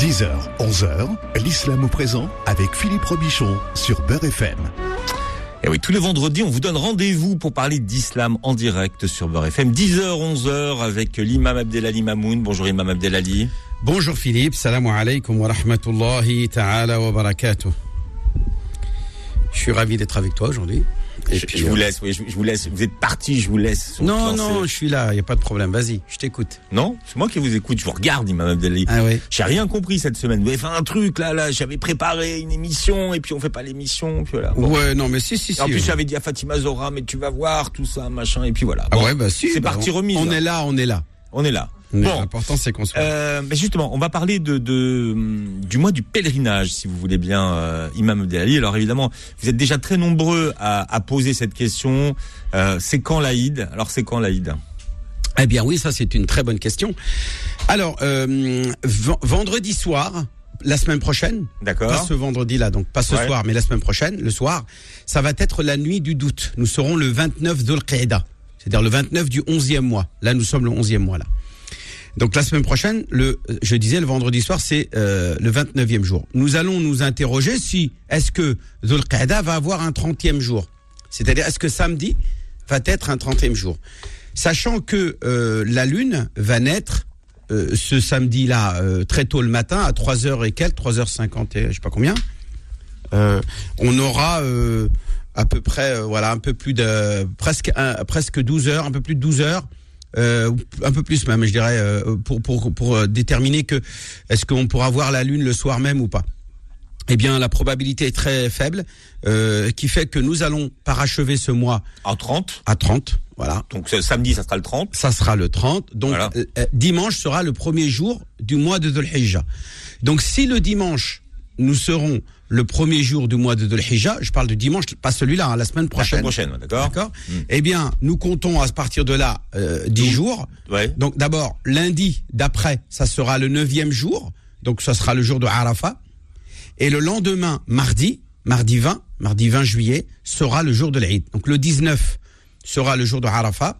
10h, 11h, l'islam au présent avec Philippe Robichon sur Beurre FM. Et oui, tous les vendredis, on vous donne rendez-vous pour parler d'islam en direct sur Beurre FM, 10h, 11h avec l'imam Abdelali Mamoun. Bonjour imam Abdelali. Bonjour Philippe, salam alaikum wa rahmatullahi ta'ala wa barakatuh. Je suis ravi d'être avec toi aujourd'hui. Et je, puis, je vous laisse, oui, je, je, vous laisse. Vous êtes parti, je vous laisse. Non, non, je suis là, il n'y a pas de problème. Vas-y, je t'écoute. Non, c'est moi qui vous écoute. Je vous regarde, Imam Abdelali. Ah oui. J'ai rien compris cette semaine. Vous avez fait un truc là, là. J'avais préparé une émission et puis on fait pas l'émission. Puis voilà. Bon. Ouais, non, mais si, si, si. En plus, ouais. j'avais dit à Fatima Zora, mais tu vas voir tout ça, machin. Et puis voilà. Ah ouais, bah si. C'est bah, parti on- remise. On est là, on est là. On est là. Bon. L'important, c'est qu'on soit. Euh, mais justement, on va parler de, de hum, du mois du pèlerinage, si vous voulez bien, euh, Imam Abdelali. Alors évidemment, vous êtes déjà très nombreux à, à poser cette question. Euh, c'est quand l'Aïd? Alors c'est quand l'Aïd? Eh bien oui, ça c'est une très bonne question. Alors, euh, vendredi soir, la semaine prochaine, pas D'accord ce vendredi-là, donc pas ce Ouais. soir, mais la semaine prochaine, le soir, ça va être la nuit du doute. Nous serons le 29 dhul Qa'da, c'est-à-dire le 29 du 11e mois. Là, nous sommes le 11e mois là. Donc la semaine prochaine, le, je disais le vendredi soir, c'est euh, le 29e jour. Nous allons nous interroger si est-ce que dhul Qa'da va avoir un 30e jour? C'est-à-dire est-ce que samedi va être un 30e jour? Sachant que euh, la lune va naître euh, ce samedi-là euh, très tôt le matin à 3h et quelques, 3h50 et je sais pas combien. Euh, on aura euh, à peu près voilà un peu plus de presque presque 12 heures, un peu plus de 12 heures. Euh, un peu plus même, je dirais, euh, pour pour pour euh, déterminer que est-ce qu'on pourra voir la lune le soir même ou pas. Eh bien, la probabilité est très faible, euh, qui fait que nous allons parachever ce mois En 30. à 30. Voilà, Donc samedi, ça sera le 30. ça sera le 30. Donc Voilà. euh, dimanche sera le premier jour du mois de Dhul Hijjah. Donc si le dimanche nous serons le premier jour du mois de Dhul je parle de dimanche, pas celui-là, hein, la semaine La prochaine. semaine prochaine, d'accord D'accord. Mm. Eh bien, nous comptons à partir de là euh, 10 jours. Ouais. Donc d'abord lundi d'après, ça sera le neuvième jour. Donc ça sera le jour de Arafat. Et le lendemain, mardi, mardi 20, mardi 20 juillet, sera le jour de l'Aïd. Donc le 19 sera le jour de Arafat.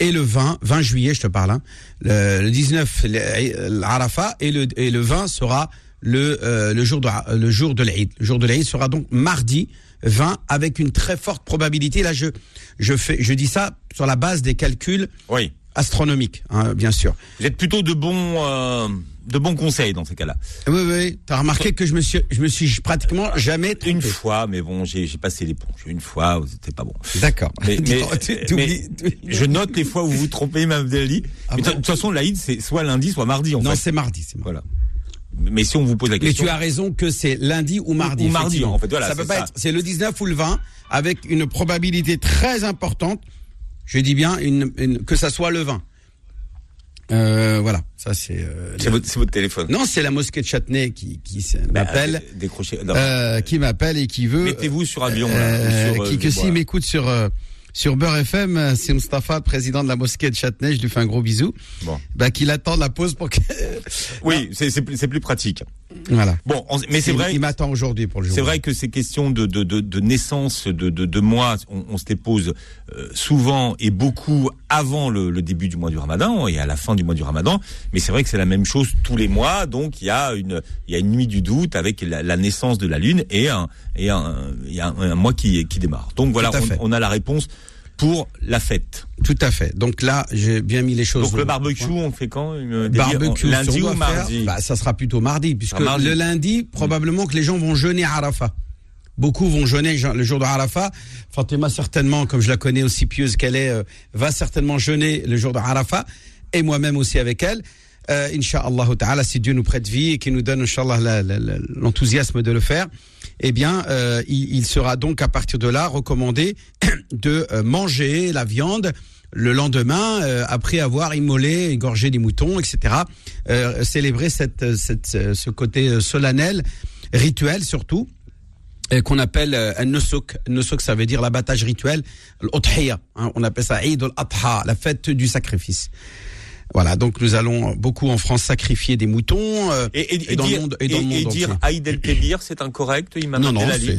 Et le 20, 20 juillet, je te parle, hein, le, le 19, le- l'Arafat, et le, et le 20 sera le, euh, le jour de, le jour de l'Aïd. Le jour de l'Aïd sera donc mardi 20 avec une très forte probabilité. Là, je, je fais, je dis ça sur la base des calculs Oui. astronomiques, hein, bien sûr. Vous êtes plutôt de bons, euh, de bons conseils dans ces cas-là. Oui, oui. T'as remarqué que je me suis, je me suis pratiquement jamais trompé. Une fois, mais bon, j'ai passé l'éponge. Une fois, c'était pas bon. D'accord. Mais, je note les fois où vous vous trompez, Mme Abdelali. Ah Mais de bon toute façon, l'Aïd, c'est soit lundi, soit mardi, en Non, fait. c'est mardi, c'est mardi. Voilà. Mais si on vous pose la Mais question. tu as raison que c'est lundi ou mardi. ou mardi, en fait, voilà, ça peut pas ça. être. C'est le 19 ou le 20 avec une probabilité très importante. Je dis bien une, une- que ça soit le 20. Euh, voilà, ça c'est. euh, C'est votre, téléphone. Non, c'est la mosquée de Châtenay qui, Bah, m'appelle, dé- Décrochez. non. euh, qui m'appelle et qui veut. Mettez-vous sur avion, là, euh, ou sur, euh, qui que s'il m'écoute sur euh, sur Beurre FM, euh, c'est Mustapha, le président de la mosquée de Châtenay. Je lui fais un gros bisou. Bon. Bah, qu'il attend la pause pour que. Oui, c'est c'est plus, c'est plus pratique. voilà. Bon, on- mais c'est vrai. Il m'attend aujourd'hui pour le jour. C'est vrai que ces questions de, de, de, de naissance, de, de, de mois, on, on se les pose euh, souvent et beaucoup avant le, le début du mois du Ramadan et à la fin du mois du Ramadan. Mais c'est vrai que c'est la même chose tous les mois. Donc il y a une, il y a une nuit du doute avec la, la naissance de la lune et un, et un, il y a un, un mois qui, qui démarre. Donc voilà, on a la réponse pour la fête. Tout à fait. Donc là, j'ai bien mis les choses. Donc le barbecue, on fait quand une- Barbecue, lundi ou mardi bah, ça sera plutôt mardi, puisque Ah, mardi. le lundi, probablement que les gens vont jeûner à Arafat. Beaucoup vont jeûner le jour de Arafat. Fatima, certainement, comme je la connais aussi pieuse qu'elle est, euh, va certainement jeûner le jour de Arafat. Et moi-même aussi avec elle. Euh, Inch'Allah ta'ala, si Dieu nous prête vie et qu'il nous donne, Inch'Allah, la- la- la- l'enthousiasme de le faire, eh bien, euh, il, il sera donc à partir de là recommandé de euh, manger la viande le lendemain, euh, après avoir immolé, égorgé des moutons, etc., euh, célébrer cette, cette, ce côté euh, solennel, rituel surtout, euh, qu'on appelle un nusuk. Nusuk, ça veut dire l'abattage rituel, l'udhiya. Hein, on appelle ça Eid al-Adha, la fête du sacrifice. Voilà, donc nous allons beaucoup en France sacrifier des moutons. euh, Et, et, Et dans le dire, monde- et dans le et monde dire. Aïd el-Kébir, c'est incorrect, Imam Non,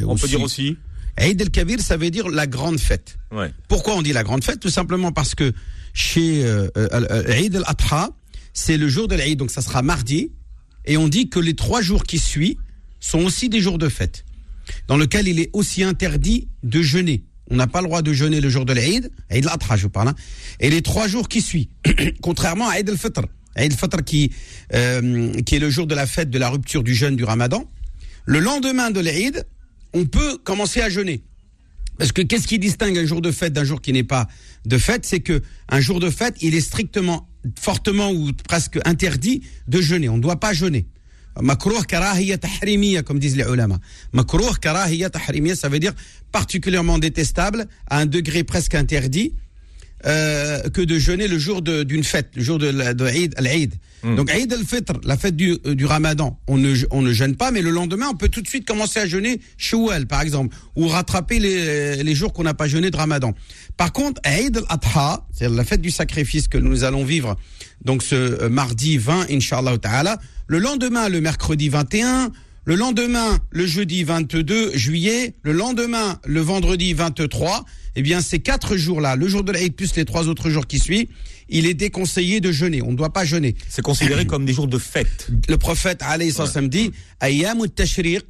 On peut dire aussi Eid el-Kabir, ça veut dire la grande fête. Ouais. Pourquoi on dit la grande fête? Tout simplement parce que chez euh, euh, euh, Eid al-Adha, c'est le jour de l'Eid, donc ça sera mardi. et on dit que les trois jours qui suivent sont aussi des jours de fête, dans lequel il est aussi interdit de jeûner. On n'a pas le droit de jeûner le jour de l'Aïd, Aïd al-Adha je parle, hein, et les trois jours qui suivent, contrairement à Aïd al-Fitr. Aïd al-Fitr qui, euh, qui est le jour de la fête de la rupture du jeûne du ramadan. Le lendemain de l'Aïd, on peut commencer à jeûner. Parce que qu'est-ce qui distingue un jour de fête d'un jour qui n'est pas de fête? C'est que un jour de fête, il est strictement, fortement ou presque interdit de jeûner. On ne doit pas jeûner. Makruh karahiyya tahrimiya, comme disent les ulama. Makruh karahiyya tahrimiya, ça veut dire particulièrement détestable, à un degré presque interdit, euh, que de jeûner le jour d'une fête, le jour de, la- de Eid, al-Eid. Donc Eid al-Fitr, la fête du, euh, du Ramadan, on ne, on ne jeûne pas, mais le lendemain, on peut tout de suite commencer à jeûner Shawwal, par exemple, ou rattraper les, les jours qu'on n'a pas jeûné de Ramadan. Par contre, Eid al-Adha, c'est la fête du sacrifice que nous allons vivre, donc ce euh, mardi 20, Inch'Allah ta'ala, le lendemain, le mercredi 21, le lendemain, le jeudi 22 juillet, le lendemain, le vendredi 23, eh bien, ces quatre jours-là, le jour de l'Aïd plus les trois autres jours qui suivent, il est déconseillé de jeûner. On ne doit pas jeûner. C'est considéré comme des jours de fête. Le prophète, alayhi sallam, dit, Ayyamu tashriq,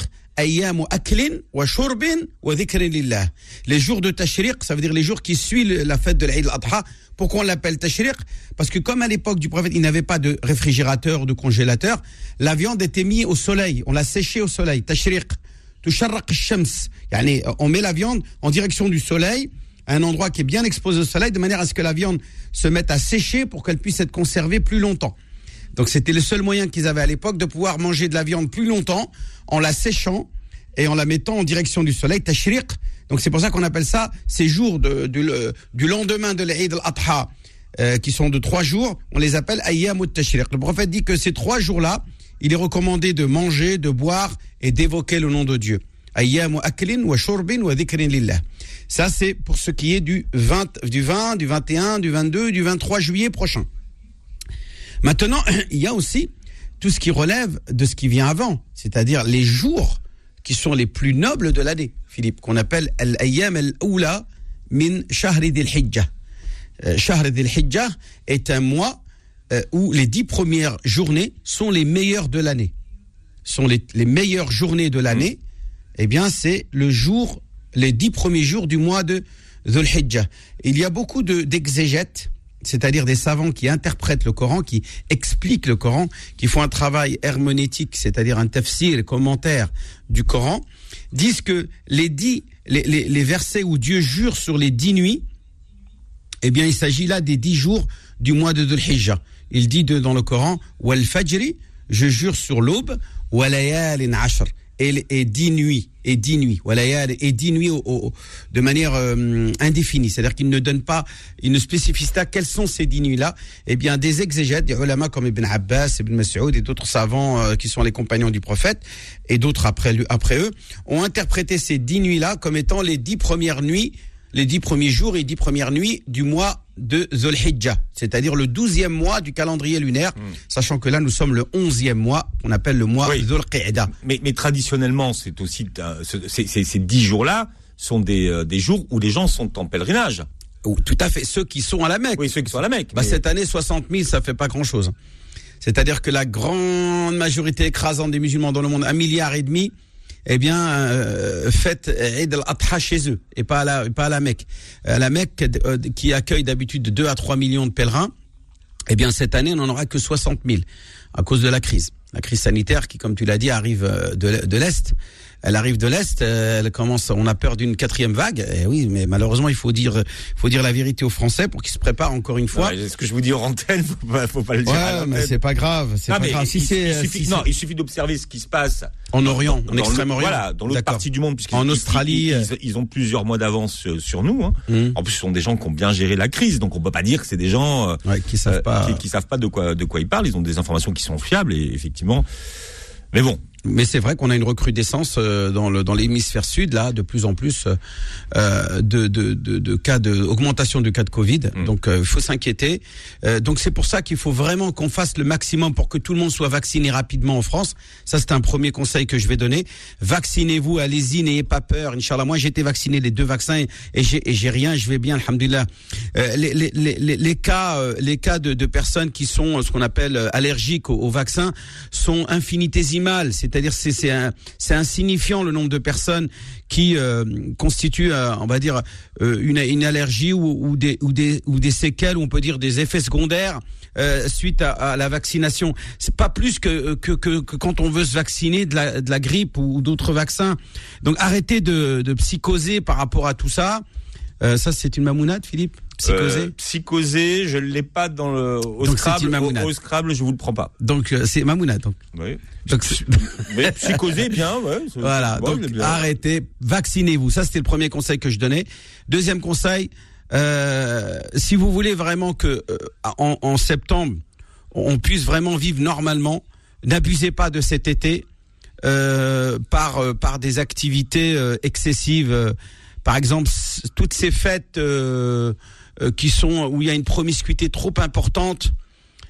Les jours de tashriq, ça veut dire les jours qui suivent la fête de l'Aïd al-Adha. Pourquoi on l'appelle tashriq? Parce que comme à l'époque du prophète, il n'avait pas de réfrigérateur ou de congélateur, la viande était mise au soleil. On l'a séchée au soleil. Tashriq. On met la viande en direction du soleil, un endroit qui est bien exposé au soleil, de manière à ce que la viande se mette à sécher pour qu'elle puisse être conservée plus longtemps. Donc c'était le seul moyen qu'ils avaient à l'époque de pouvoir manger de la viande plus longtemps en la séchant et en la mettant en direction du soleil, tashriq. Donc c'est pour ça qu'on appelle ça ces jours du, le- du lendemain de l'Eid al-Adha, euh, qui sont de trois jours, on les appelle ayyam tashriq. Le prophète dit que ces trois jours-là, il est recommandé de manger, de boire et d'évoquer le nom de Dieu. Ayyam aklin wa shurbin wa dhikrin lillah. Ça c'est pour ce qui est du 20, du 20, du 21, du 22, du 23 juillet prochain. Maintenant, il y a aussi tout ce qui relève de ce qui vient avant, c'est-à-dire les jours qui sont les plus nobles de l'année, Philippe, qu'on appelle al-ayyam al-oula min shahri dhil-hijjah. Euh, Shahr dhil-hijjah est un mois euh, où les dix premières journées sont les meilleures de l'année. Sont les, meilleures journées de l'année, eh bien, c'est le jour, les dix premiers jours du mois de Dhul Hijjah. Il y a beaucoup de- d'exégètes, c'est-à-dire des savants qui interprètent le Coran, qui expliquent le Coran, qui font un travail herméneutique, c'est-à-dire un tafsir, commentaire du Coran, disent que les dix, les, versets où Dieu jure sur les dix nuits, eh bien, il s'agit là des dix jours du mois de Dhul Hijjah. Il dit dans le Coran, Wal je jure sur l'aube, Ashr, et, dix nuits, et dix nuits, et dix nuits de manière euh, indéfinie. C'est-à-dire qu'il ne donne pas, il ne spécifie pas quelles sont ces dix nuits-là? Eh bien, des exégètes, des ulama comme Ibn Abbas, Ibn Mas'ud et d'autres savants euh, qui sont les compagnons du prophète, et d'autres après, après eux, ont interprété ces dix nuits-là comme étant les dix premières nuits les dix premiers jours et dix premières nuits du mois de Dhul Hijjah, c'est-à-dire le douzième mois du calendrier lunaire, sachant que là nous sommes le onzième mois, on appelle le mois Oui. Mais, mais traditionnellement, c'est aussi euh, ce- ces- dix jours-là sont des, euh, des jours où les gens sont en pèlerinage. Ou Tout à fait, ceux qui sont à la Mecque. Oui, ceux qui sont à la Mecque. Bah, mais- Cette année, 60 000, ça fait pas grand-chose. C'est-à-dire que la grande majorité écrasante des musulmans dans le monde, un milliard et demi, eh bien, euh, fête Eid al-Adha chez eux et pas à la, pas à la Mecque. À la Mecque, euh, qui accueille d'habitude 2 à 3 millions de pèlerins, eh bien, cette année, on n'en aura que 60 000 à cause de la crise. La crise sanitaire qui, comme tu l'as dit, arrive euh, de l'Est. Elle arrive de l'Est, euh, elle commence, on a peur d'une quatrième vague. Eh oui, mais malheureusement, il faut dire, faut dire la vérité aux Français pour qu'ils se préparent encore une fois. Ouais, ce que je vous dis en antenne, faut pas, faut pas le dire. à Ouais, mais c'est pas grave, c'est pas grave. Si il, euh, suffit, si non, c'est- il suffit d'observer ce qui se passe en Orient, en Extrême-Orient, voilà, dans l'autre partie du monde, En Australie, ils, euh. ils- ont plusieurs mois d'avance sur nous. Hein. Mhm. En plus, ce sont des gens qui ont bien géré la crise, donc on peut pas dire que c'est des gens Ouais, qui savent pas. qui, qui savent pas de quoi de quoi ils parlent. Ils ont des informations qui sont fiables et effectivement. Mais bon, Mais c'est vrai qu'on a une recrudescence euh, dans le dans l'hémisphère sud là de plus en plus euh, de, de, de, de cas de augmentation du cas de Covid. Mm. Donc il faut s'inquiéter. Euh, donc c'est pour ça qu'il faut vraiment qu'on fasse le maximum pour que tout le monde soit vacciné rapidement en France. Ça c'est un premier conseil que je vais donner. Vaccinez-vous, allez-y, n'ayez pas peur. Inch'Allah, moi j'ai été vacciné les deux vaccins et, et j'ai et j'ai rien, je vais bien, alhamdulillah. Euh, les, les, les, les- cas euh, les cas de, de personnes qui sont euh, ce qu'on appelle euh, allergiques au, au vaccin sont infinitésimales. C'est-à-dire c'est c'est insignifiant le nombre de personnes qui euh, constituent, euh, on va dire, euh, une, une allergie ou, des ou des ou des séquelles ou on peut dire des effets secondaires suite à, la vaccination. C'est pas plus que, que que quand on veut se vacciner de la de la grippe ou, d'autres vaccins. Donc arrêtez de de psychoser par rapport à tout ça. Ça c'est une mamounade, Philippe? Psychoser. Euh, psychosé, je l'ai pas dans le au Donc, Scrabble. Au, au Scrabble, je vous le prends pas. Donc euh, c'est mamounade. Donc, Oui. donc Mais psychosé, bien, ouais. Voilà, bon, donc bien. arrêtez, vaccinez-vous. Ça, c'était le premier conseil que je donnais. Deuxième conseil, euh, si vous voulez vraiment que euh, en, en septembre, on puisse vraiment vivre normalement, n'abusez pas de cet été euh, par euh, par des activités euh, excessives. par exemple, toutes ces fêtes euh, qui sont où il y a une promiscuité trop importante.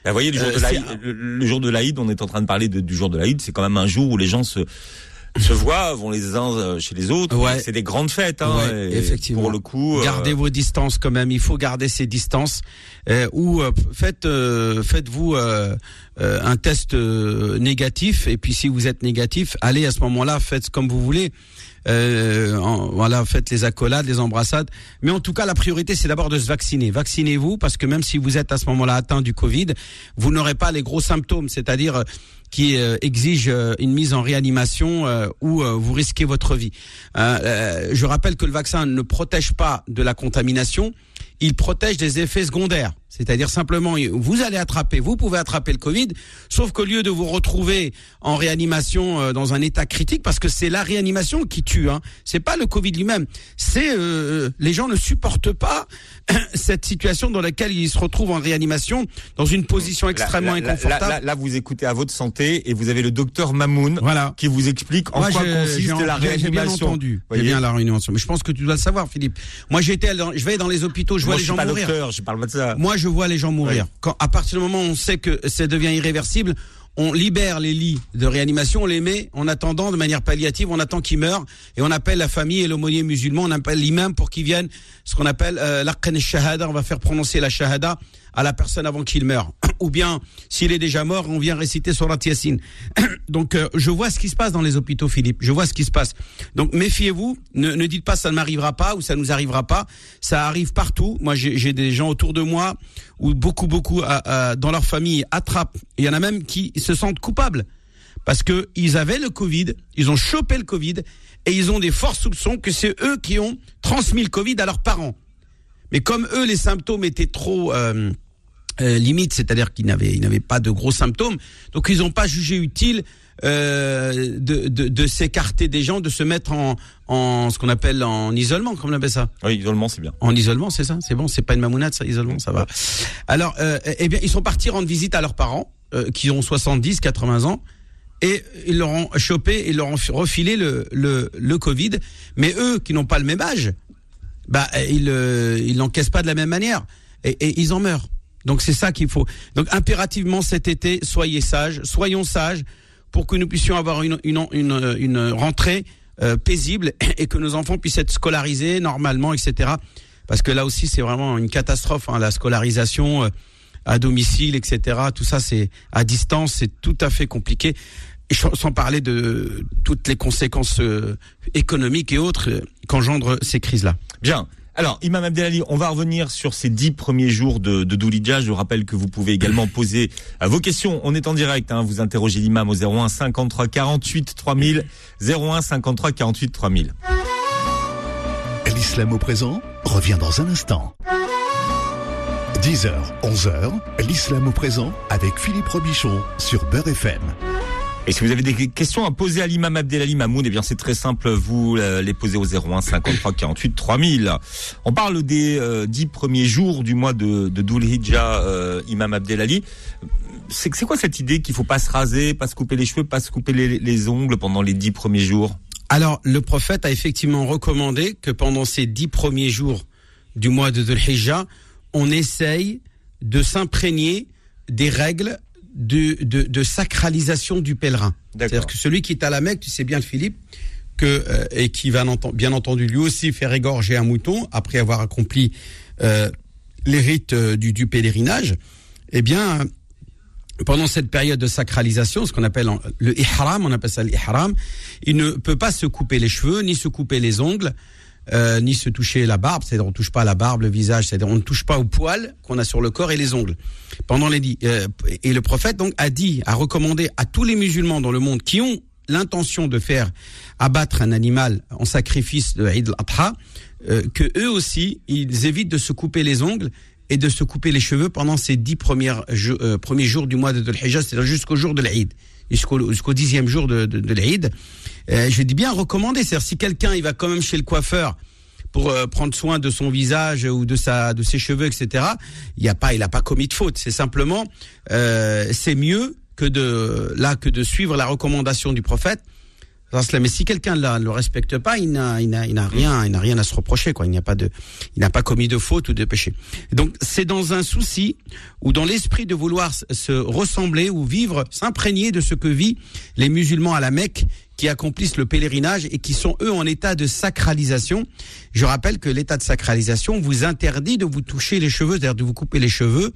Bah, vous voyez, le jour, Euh, de l'Aïd, le, le jour de l'Aïd, on est en train de parler de- du jour de l'Aïd, c'est quand même un jour où les gens se se voient, vont les uns euh, chez les autres. Ouais. C'est des grandes fêtes, hein. Ouais, effectivement. Pour le coup, euh, Gardez vos distances quand même. Il faut garder ces distances. Euh, ou euh, faites euh, faites-vous euh, euh, un test euh, négatif et puis si vous êtes négatif, allez à ce moment-là, faites comme vous voulez. Euh, en- voilà, faites les accolades, les embrassades. Mais en tout cas, la priorité, c'est d'abord de se vacciner. Vaccinez-vous parce que même si vous êtes à ce moment-là atteint du Covid, vous n'aurez pas les gros symptômes, c'est-à-dire euh, qui euh, exigent euh, une mise en réanimation euh, où euh, vous risquez votre vie. Euh, je rappelle que le vaccin ne protège pas de la contamination, il protège des effets secondaires. C'est-à-dire simplement, vous allez attraper, vous pouvez attraper le Covid, sauf qu'au lieu de vous retrouver en réanimation euh, dans un état critique, parce que c'est la réanimation qui tue, hein, c'est pas le Covid lui-même, c'est euh, les gens ne supportent pas cette situation dans laquelle ils se retrouvent en réanimation, dans une position extrêmement là, là, inconfortable. Là, vous écoutez à votre santé et vous avez le docteur Mamoun Voilà. qui vous explique en Moi, quoi consiste la j'ai- J'ai bien réanimation. entendu. J'ai bien la réanimation. Mais je pense que tu dois le savoir, Philippe. Moi, dans- je vais dans les hôpitaux, je vois les suis gens pas mourir. docteur, je parle pas de ça. Moi, je vois les gens mourir. Oui. Quand, à partir du moment où on sait que ça devient irréversible, on libère les lits de réanimation, on les met en attendant de manière palliative, on attend qu'ils meurent et on appelle la famille et l'aumônier musulman, on appelle l'imam pour qu'ils viennent, ce qu'on appelle euh, shahada, on va faire prononcer la shahada à la personne avant qu'il meure. Ou bien, s'il est déjà mort, on vient réciter Surat Yasin. Donc, euh, je vois ce qui se passe dans les hôpitaux, Philippe. Je vois ce qui se passe. Donc, méfiez-vous. Ne, ne dites pas ça ne m'arrivera pas ou ça nous arrivera pas. Ça arrive partout. Moi, j'ai des gens autour de moi où beaucoup, beaucoup, dans leur famille, attrapent. Il y en a même qui se sentent coupables parce que ils avaient le Covid, ils ont chopé le Covid et ils ont des forts soupçons que c'est eux qui ont transmis le Covid à leurs parents. Mais comme eux, les symptômes étaient trop euh, euh, limites, c'est-à-dire qu'ils n'avaient, ils n'avaient pas de gros symptômes, donc ils n'ont pas jugé utile euh, de, de, de s'écarter des gens, de se mettre en, en ce qu'on appelle en isolement, comme on appelle ça? Oui, isolement, c'est bien. En isolement, c'est ça? C'est bon, c'est pas une mamounade, ça, isolement, ça va. Alors, euh, eh bien, ils sont partis rendre visite à leurs parents, euh, qui ont 70, 80 ans, et ils leur ont chopé, ils leur ont refilé le, le, le Covid, mais eux, qui n'ont pas le même âge, bah, ils euh, ils l'encaissent pas de la même manière, et, et ils en meurent. Donc c'est ça qu'il faut. Donc impérativement cet été, soyez sages, soyons sages, pour que nous puissions avoir une, une, une, une rentrée euh, paisible et que nos enfants puissent être scolarisés normalement, etc. Parce que là aussi, c'est vraiment une catastrophe, hein, la scolarisation euh, à domicile, etc. Tout ça, c'est à distance, c'est tout à fait compliqué. Sans parler de toutes les conséquences euh, économiques et autres euh, qu'engendrent ces crises-là. Bien. Alors, Imam Abdelali, on va revenir sur ces dix premiers jours de, de Doulidja. Je vous rappelle que vous pouvez également poser euh, vos questions. On est en direct. Hein, vous interrogez l'imam au 01 53 48 3000. 01 53 48 3000. L'islam au présent revient dans un instant. 10h, 11h, l'islam au présent avec Philippe Robichon sur Beurre FM. Et si vous avez des questions à poser à l'imam Abdelali Mamoun, eh bien c'est très simple, vous euh, les posez au 01 53 48 3000. On parle des euh, dix premiers jours du mois de, de Hijjah, euh, imam Abdelali. c'est c'est quoi cette idée qu'il faut pas se raser, pas se couper les cheveux, pas se couper les, les ongles pendant les dix premiers jours? Alors, le prophète a effectivement recommandé que pendant ces dix premiers jours du mois de Dhul Hijjah, on essaye de s'imprégner des règles de, de, de sacralisation du pèlerin. C'est-à-dire que celui qui est à la Mecque, tu sais bien Philippe, que, euh, et qui va bien entendu lui aussi faire égorger un mouton après avoir accompli euh, les rites euh, du, du pèlerinage, eh bien, pendant cette période de sacralisation, ce qu'on appelle le ihram, on appelle ça l'ihram, il ne peut pas se couper les cheveux, ni se couper les ongles, euh, ni se toucher la barbe, c'est-à-dire on touche pas la barbe, le visage, c'est-à-dire on ne touche pas aux poils qu'on a sur le corps et les ongles. Pendant les euh, et le prophète donc a dit, a recommandé à tous les musulmans dans le monde qui ont l'intention de faire abattre un animal en sacrifice de Eid al-Adha, euh, que eux aussi ils évitent de se couper les ongles et de se couper les cheveux pendant ces dix euh, premiers jours du mois de Dhul Hijjah, c'est-à-dire jusqu'au jour de l'Eid, jusqu'au jusqu'au dixième jour de, de, de l'Eid. Euh, je dis bien recommander, c'est-à-dire si quelqu'un il va quand même chez le coiffeur pour euh, prendre soin de son visage ou de sa de ses cheveux, etc. Il y a pas, il a pas commis de faute. C'est simplement, euh, c'est mieux que de là que de suivre la recommandation du prophète. Mais si quelqu'un ne le respecte pas, il n'a, il n'a, il n'a rien, il n'a rien à se reprocher, quoi. Il n'y pas de, il n'a pas commis de faute ou de péché. Donc, c'est dans un souci ou dans l'esprit de vouloir se ressembler ou vivre, s'imprégner de ce que vivent les musulmans à la Mecque qui accomplissent le pèlerinage et qui sont eux en état de sacralisation. Je rappelle que l'état de sacralisation vous interdit de vous toucher les cheveux, c'est-à-dire de vous couper les cheveux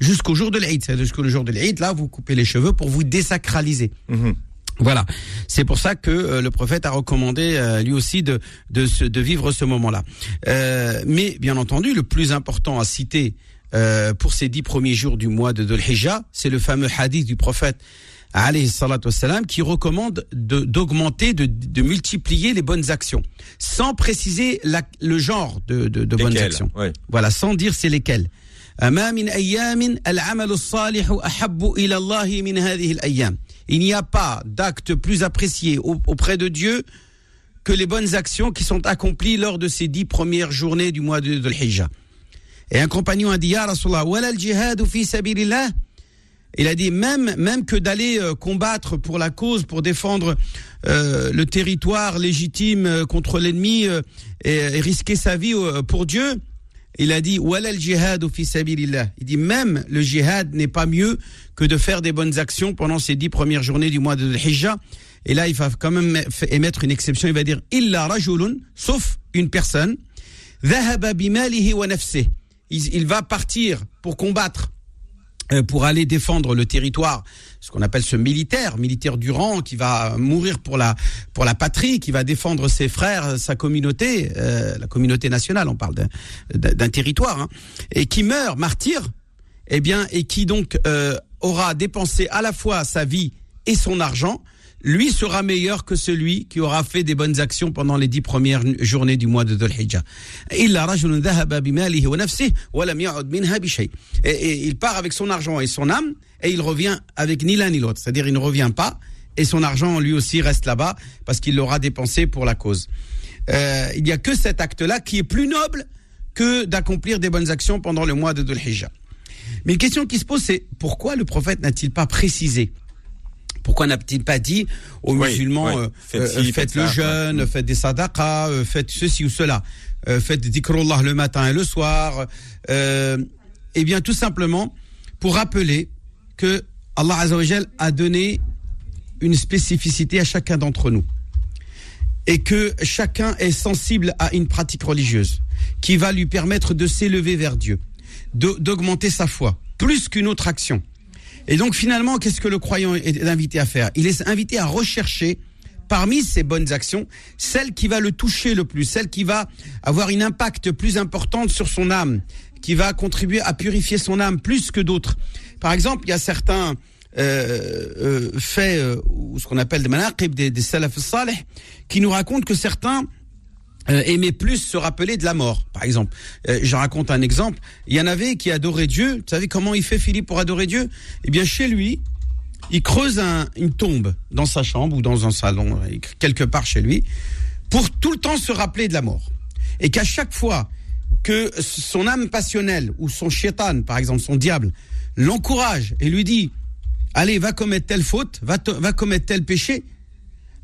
jusqu'au jour de l'Eid. C'est-à-dire jusqu'au jour de l'Eid, là, vous coupez les cheveux pour vous désacraliser. Mhm. Voilà, c'est pour ça que euh, le prophète a recommandé euh, lui aussi de, de, se, de vivre ce moment-là. Euh, mais bien entendu, le plus important à citer euh, pour ces dix premiers jours du mois de Dhul Hijjah, c'est le fameux hadith du prophète wassalam, qui recommande d'augmenter, de, de, multiplier les bonnes actions, sans préciser la, le genre de, de bonnes actions. Voilà, sans dire c'est lesquelles. «» Il n'y a pas d'acte plus apprécié au- auprès de Dieu que les bonnes actions qui sont accomplies lors de ces dix premières journées du mois de, de. Et un compagnon a dit, Ya Rasulallah, wala al-jihad fi. Il a dit même même que d'aller euh, combattre pour la cause, pour défendre euh, le territoire légitime euh, contre l'ennemi euh, et, et risquer sa vie euh, pour Dieu. Il a dit. Il dit même le jihad n'est pas mieux que de faire des bonnes actions pendant ces dix premières journées du mois de Hijjah. Et là, il va quand même émettre une exception. Il va dire sauf une personne. Il, va partir pour combattre pour aller défendre le territoire, ce qu'on appelle ce militaire, militaire du rang, qui va mourir pour la pour la patrie, qui va défendre ses frères, sa communauté, euh, la communauté nationale, on parle d'un territoire, hein, et qui meurt martyr, eh bien, et qui donc euh, aura dépensé à la fois sa vie et son argent, lui sera meilleur que celui qui aura fait des bonnes actions pendant les dix premières journées du mois de Dhul Hijjah. Et, et il part avec son argent et son âme, et il revient avec ni l'un ni l'autre. C'est-à-dire, il ne revient pas, et son argent, lui aussi, reste là-bas, parce qu'il l'aura dépensé pour la cause. Euh, il n'y a que cet acte-là qui est plus noble que d'accomplir des bonnes actions pendant le mois de Dhul Hijjah. Mais une question qui se pose, c'est pourquoi le prophète n'a-t-il pas précisé pourquoi n'a-t-il pas dit aux Oui, musulmans oui. euh, Faites euh, ci, faites, faites le ça, jeûne, quoi. faites des sadaqas, euh, faites ceci ou cela, faites dhikrullah le matin et le soir Eh bien, tout simplement pour rappeler que Allah Azzawajal a donné une spécificité à chacun d'entre nous et que chacun est sensible à une pratique religieuse qui va lui permettre de s'élever vers Dieu, d'augmenter sa foi, plus qu'une autre action. Et donc finalement, qu'est-ce que le croyant est invité à faire? Il est invité à rechercher parmi ces bonnes actions celle qui va le toucher le plus, celle qui va avoir une impact plus importante sur son âme, qui va contribuer à purifier son âme plus que d'autres. Par exemple, il y a certains euh, euh, faits, euh, ou ce qu'on appelle des manaqib, des, des salaf salih, qui nous racontent que certains euh, aimaient plus se rappeler de la mort, par exemple. Euh, je raconte un exemple. Il y en avait qui adoraient Dieu. Vous savez comment il fait Philippe pour adorer Dieu? Eh bien, chez lui, il creuse un- une tombe dans sa chambre ou dans un salon, euh, quelque part chez lui, pour tout le temps se rappeler de la mort. Et qu'à chaque fois que son âme passionnelle ou son shaitan, par exemple son diable, l'encourage et lui dit allez, va commettre telle faute, va, va commettre tel péché,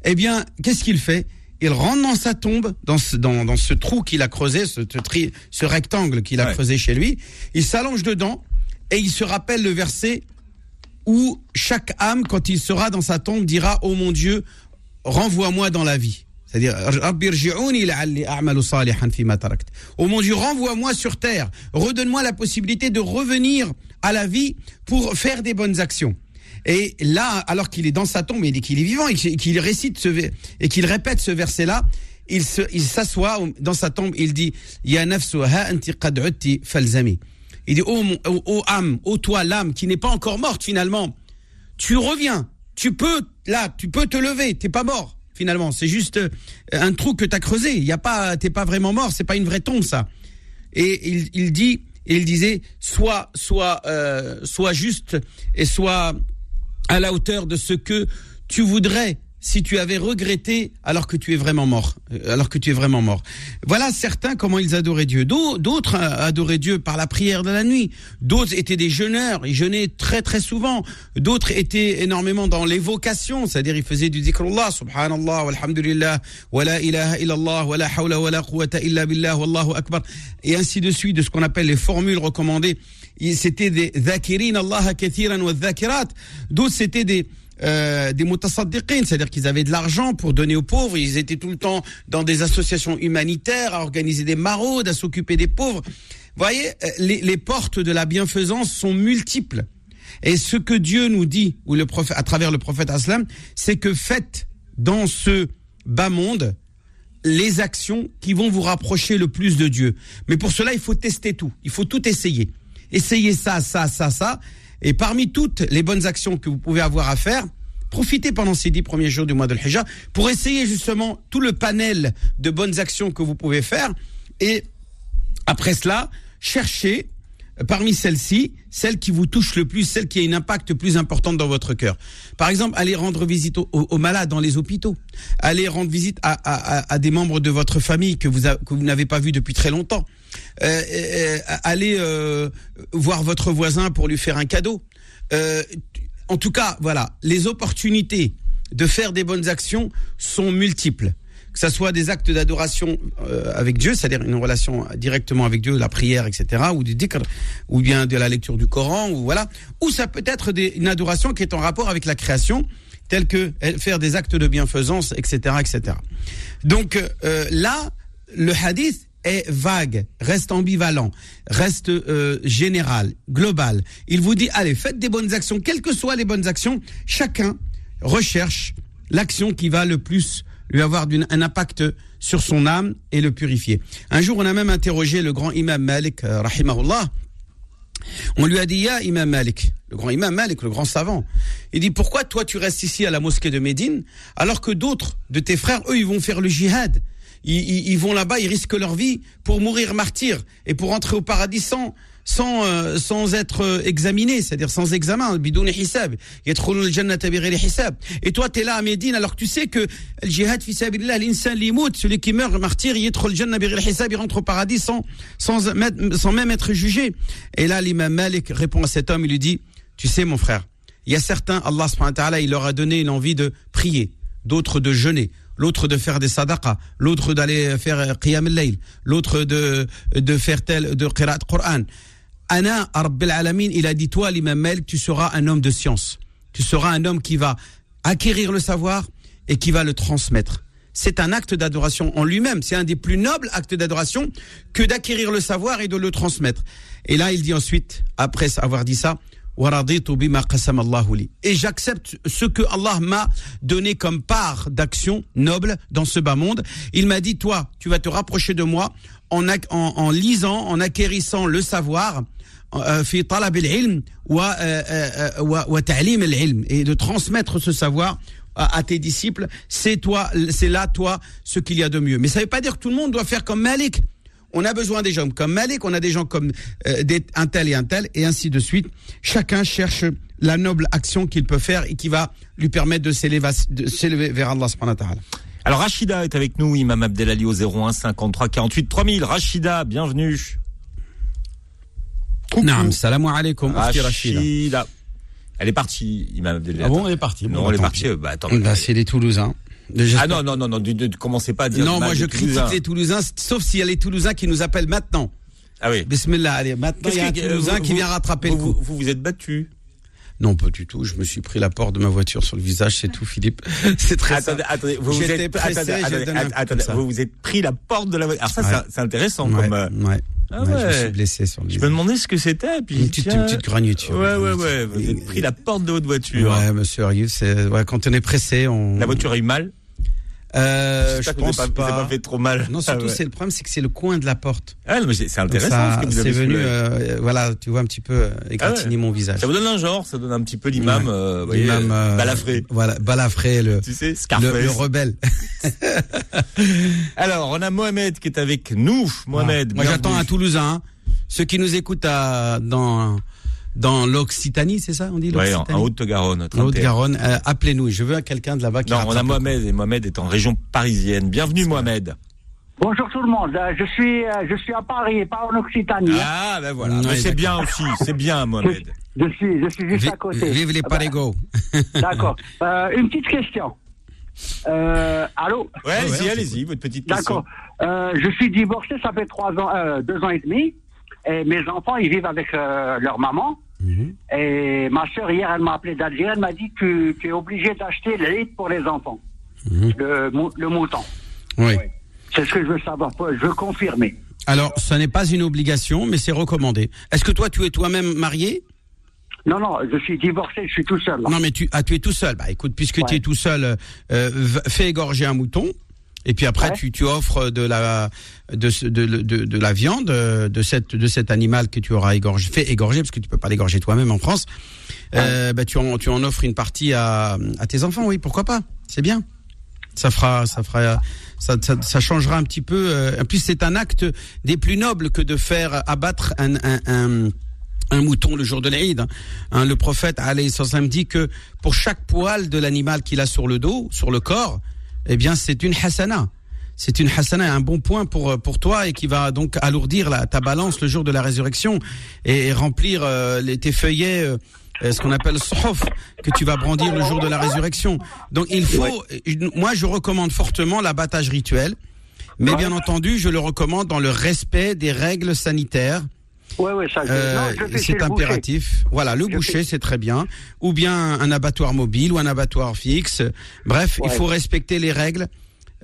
eh bien, qu'est-ce qu'il fait? Il rentre dans sa tombe, dans ce, dans, dans ce trou qu'il a creusé, ce, tri, ce rectangle qu'il a creusé chez lui, il s'allonge dedans et il se rappelle le verset où chaque âme, quand il sera dans sa tombe, dira, oh mon Dieu, renvoie-moi dans la vie. C'est-à-dire, oh mon Dieu, renvoie-moi sur terre, redonne-moi la possibilité de revenir à la vie pour faire des bonnes actions. Et là, alors qu'il est dans sa tombe et qu'il est vivant et qu'il récite ce et qu'il répète ce verset-là, il s'assoit dans sa tombe, il dit Ya falzami. Il dit oh, mon, oh, âme, oh toi l'âme qui n'est pas encore morte finalement, tu reviens, tu peux là, tu peux te lever, t'es pas mort finalement, c'est juste euh, un trou que tu as creusé, il y a pas t'es pas vraiment mort, c'est pas une vraie tombe ça. Et il, il dit il disait soit soit euh, soit juste et soit à la hauteur de ce que tu voudrais si tu avais regretté alors que tu es vraiment mort, euh, alors que tu es vraiment mort. Voilà certains comment ils adoraient Dieu. D'autres adoraient Dieu par la prière de la nuit. D'autres étaient des jeûneurs, ils jeûnaient très très souvent. D'autres étaient énormément dans l'évocation, c'est-à-dire ils faisaient du dhikrullah, subhanallah, walhamdulillah, wa la ilaha illallah, wa la hawla wa la illa billah, wallahu akbar, et ainsi de suite, de ce qu'on appelle les formules recommandées. C'était des dhakirin Allah kathiran wa dhakirat. D'autres c'était des euh, des mutasaddiqin, c'est-à-dire qu'ils avaient de l'argent pour donner aux pauvres, ils étaient tout le temps dans des associations humanitaires, à organiser des maraudes, à s'occuper des pauvres. Vous voyez, euh, les, les, portes de la bienfaisance sont multiples. Et ce que Dieu nous dit, ou le prophète, à travers le prophète Aslam, c'est que faites dans ce bas monde les actions qui vont vous rapprocher le plus de Dieu. Mais pour cela, il faut tester tout. Il faut tout essayer. Essayez ça, ça, ça, ça. Et parmi toutes les bonnes actions que vous pouvez avoir à faire, profitez pendant ces dix premiers jours du mois de l'Hijjah pour essayer justement tout le panel de bonnes actions que vous pouvez faire. Et après cela, cherchez parmi celles-ci, celle qui vous touche le plus, celle qui a un impact plus important dans votre cœur. Par exemple, allez rendre visite aux, malades dans les hôpitaux. Allez rendre visite à, des membres de votre famille que vous, que vous n'avez pas vu depuis très longtemps. Euh, euh, allez euh, voir votre voisin pour lui faire un cadeau. en tout cas, voilà, les opportunités de faire des bonnes actions sont multiples que ça soit des actes d'adoration avec Dieu, c'est-à-dire une relation directement avec Dieu, la prière, etc., ou du dhikr, ou bien de la lecture du Coran, ou voilà, ou ça peut être des, une adoration qui est en rapport avec la création, telle que faire des actes de bienfaisance, etc., etc. Donc là, le hadith est vague, reste ambivalent, reste euh, général, global. Il vous dit, allez, faites des bonnes actions, quelles que soient les bonnes actions, chacun recherche l'action qui va le plus lui avoir un impact sur son âme et le purifier. Un jour, on a même interrogé le grand imam Malik, euh, rahimahullah. On lui a dit, ya imam Malik, le grand imam Malik, le grand savant. Il dit, pourquoi toi tu restes ici à la mosquée de Médine, alors que d'autres de tes frères, eux, ils vont faire le jihad? Ils, vont là-bas, ils risquent leur vie pour mourir martyrs et pour entrer au paradis sans sans euh, sans être euh, examiné, c'est-à-dire sans examen, bidoun hisab. Et toi tu es là à Médine alors que tu sais que le jihad fi sabilillah l'insan limout, celui qui meurt martyr, il rentre au paradis sans sans sans même être jugé. Et là l'imam Malik répond à cet homme, il lui dit "Tu sais mon frère, il y a certains Allah subhanahu wa il leur a donné une envie de prier, d'autres de jeûner, l'autre de faire des sadaqas, l'autre d'aller faire qiyam al-layl, l'autre de, de faire tel, de qiraat Qur'an. Ana, Rabbil Alamin, il a dit, toi, l'imam Malik, tu seras un homme de science. Tu seras un homme qui va acquérir le savoir et qui va le transmettre. C'est un acte d'adoration en lui-même. C'est un des plus nobles actes d'adoration que d'acquérir le savoir et de le transmettre. Et là, il dit ensuite, après avoir dit ça, et j'accepte ce que Allah m'a donné comme part d'action noble dans ce bas monde. Il m'a dit, toi, tu vas te rapprocher de moi en, lisant, en acquérissant le savoir, euh, euh, euh, et de transmettre ce savoir à, tes disciples, c'est toi, c'est là toi ce qu'il y a de mieux. Mais ça ne veut pas dire que tout le monde doit faire comme Malik on a besoin des gens comme Malik, on a des gens comme un tel et un tel, et ainsi de suite. Chacun cherche la noble action qu'il peut faire et qui va lui permettre de s'élever vers Allah subhanahu wa Alors Rachida est avec nous, Imam Abdelali au 01 53 48 3000. Rachida, bienvenue. Naam, salam alaikum. Rachida. Elle est partie, Imam Abdellah. Ah bon, elle est partie. Non, Bon, elle est partie. euh, Bah, attends. Bah, c'est les Toulousains. ah non, non, non, non, ne, commencez pas à dire. Non, moi je critique les Toulousains, sauf s'il y a les Toulousains qui nous appellent maintenant. Ah oui. Bismillah, allez, maintenant il y a un Toulousain vous- qui vient rattraper le coup. Vous, vous vous êtes battu. Non, pas du tout. Je me suis pris la porte de ma voiture sur le visage, c'est tout, Philippe. C'est très Attendez, simple. attendez, vous vous êtes, pressé, attendez, ça. vous vous êtes pris la porte de la voiture. Alors ça, Ouais. c'est- intéressant Ouais, comme. euh, ouais. Ah Ouais, Je me suis blessé sur le Je me demandais ce que c'était. Puis Une petite, tiens, une petite gragnuture. Ouais, ouais, ouais. Vous avez pris la porte de votre voiture. Ouais, monsieur Arius, ouais, quand on est pressé, on. La voiture a eu mal. Euh, je pense pas, pas. pas fait trop mal. Non, Ah surtout, ouais. c'est le problème, c'est que c'est le coin de la porte. Ah mais c'est intéressant ce c'est venu, euh, voilà, tu vois un petit peu euh, égratigner mon visage. Ça vous donne un genre, ça donne un petit peu l'imam, Ouais. euh, L'imam, balafré. Voilà, balafré, le, Tu sais, le, Scarface. le rebelle. Alors, on a Mohamed qui est avec nous. Mohamed, Moi, j'attends un Toulousain. Ceux qui nous écoutent à, dans, dans l'Occitanie, c'est ça, on dit Ouais, en, Haute-Garonne. En 31. Haute-Garonne, euh, appelez-nous. Je veux quelqu'un de là-bas qui Non, on a. Mohamed et Mohamed est en région parisienne. Bienvenue Mohamed. Bonjour tout le monde. Euh, Je suis, euh, je suis à Paris pas en Occitanie. hein. Ah ben voilà, Mais c'est bien aussi, c'est bien Mohamed. Je suis, je suis juste à côté. Vive les Ah bah, Parigo. D'accord. Euh, une petite question. Euh, allô? Ouais, ouais, allez-y, allez-y, votre petite question. D'accord. Euh, je suis divorcé, ça fait trois ans, euh, deux ans et demi. Et mes enfants, ils vivent avec euh, leur maman. Mhm. Et ma soeur, hier, elle m'a appelé d'Algérie. Elle m'a dit que tu es obligé d'acheter l'élite pour les enfants. Mhm. Le, mou- le mouton. Oui. C'est ce que je veux savoir. Je veux confirmer. Alors, ce n'est pas une obligation, mais c'est recommandé. Est-ce que toi, tu es toi-même marié? Non, non, je suis divorcé, je suis tout seul. là. Non, mais tu, ah, tu es tout seul. Bah, écoute, puisque tu es tout seul, euh, fais égorger un mouton. Et puis après, Ouais. tu, tu offres de la, de, de, de, de la viande euh, de, cette, de cet animal que tu auras égorgé, fait égorger, parce que tu peux pas l'égorger toi-même en France. Euh, bah, tu, en, tu en offres une partie à, à tes enfants, oui, pourquoi pas C'est bien. Ça fera, ça fera, ça, ça, ça changera un petit peu. euh, en plus, c'est un acte des plus nobles que de faire abattre un, un, un, un mouton le jour de l'Aïd. Hein, le prophète salam dit que pour chaque poil de l'animal qu'il a sur le dos, sur le corps, eh bien c'est une hasana. C'est une hasana, un bon point pour pour toi et qui va donc alourdir la, ta balance le jour de la résurrection et, et remplir euh, les, tes feuillets, euh, euh, ce qu'on appelle sohuf, que tu vas brandir le jour de la résurrection. Donc il faut, moi je recommande fortement l'abattage rituel, mais bien entendu je le recommande dans le respect des règles sanitaires. Ouais, ouais, ça. Euh, c'est impératif. Voilà, le Je boucher, c'est très bien. Ou bien un abattoir mobile ou un abattoir fixe. Bref, il faut respecter les règles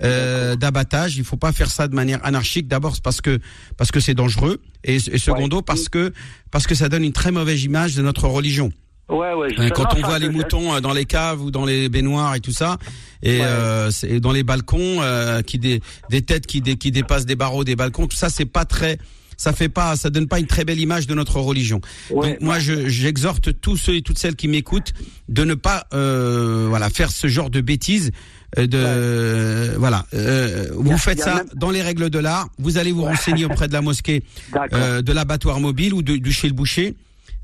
euh, d'abattage. Il faut pas faire ça de manière anarchique. D'abord, parce que parce que c'est dangereux, et, et secondo Ouais. parce que parce que ça donne une très mauvaise image de notre religion. Ouais, ouais. je- Hein, Quand non, on voit les moutons euh, dans les caves ou dans les baignoires et tout ça, et Ouais. euh, c'est- dans les balcons, euh, qui des, des têtes qui, dé- qui dépassent des barreaux des balcons, tout ça, c'est pas très, ça fait pas, ça donne pas une très belle image de notre religion. Ouais, Donc moi, je- j'exhorte tous ceux et toutes celles qui m'écoutent de ne pas, euh, voilà, faire ce genre de bêtises. Euh, De voilà, euh, vous Y a- faites ça même- dans les règles de l'art. Vous allez vous renseigner auprès de la mosquée euh, de l'abattoir mobile ou de, du chez le boucher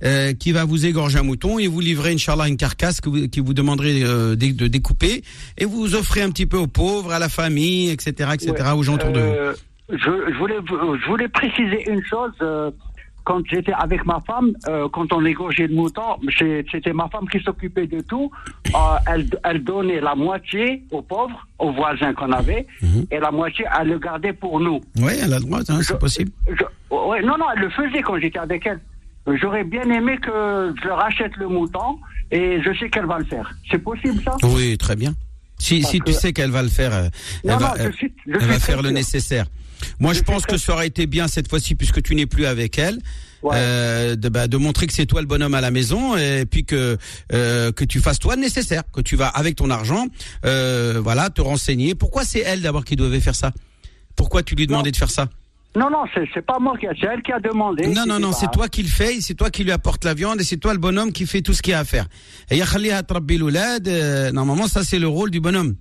euh, qui va vous égorger un mouton et vous livrer, Inch'Allah, une carcasse que vous, qui vous demanderez euh, de, de découper et vous offrez un petit peu aux pauvres, à la famille, etc., etc., Ouais. aux gens autour de vous. Euh, je, je voulais, je voulais préciser une chose. Quand j'étais avec ma femme, euh, quand on égorgeait le mouton, c'était ma femme qui s'occupait de tout. Euh, elle, elle donnait la moitié aux pauvres, aux voisins qu'on avait, Mhm. et la moitié, elle le gardait pour nous. Oui, elle a le droit, hein, c'est possible. je- ouais, non, non, elle le faisait quand j'étais avec elle. J'aurais bien aimé que je rachète le mouton, et je sais qu'elle va le faire. C'est possible ça? Oui, très bien. Si, tu sais qu'elle va le faire, euh, elle Non, va, non, je suis- je elle suis va très faire le nécessaire. Moi, je, Je pense que ça aurait été bien cette fois-ci, puisque tu n'es plus avec elle, Ouais. euh, de, bah, de montrer que c'est toi le bonhomme à la maison, et puis que euh, que tu fasses toi le nécessaire, que tu vas avec ton argent, euh, voilà, te renseigner. Pourquoi c'est elle d'abord qui devait faire ça? Pourquoi tu lui demandais de faire ça? Non, non, c'est c'est pas moi qui a, c'est elle qui a demandé. Non, non, non, c'est toi qui le fais, c'est toi qui lui apporte la viande, et c'est toi le bonhomme qui fait tout ce qu'il y a à faire. Et euh, normalement, ça c'est le rôle du bonhomme.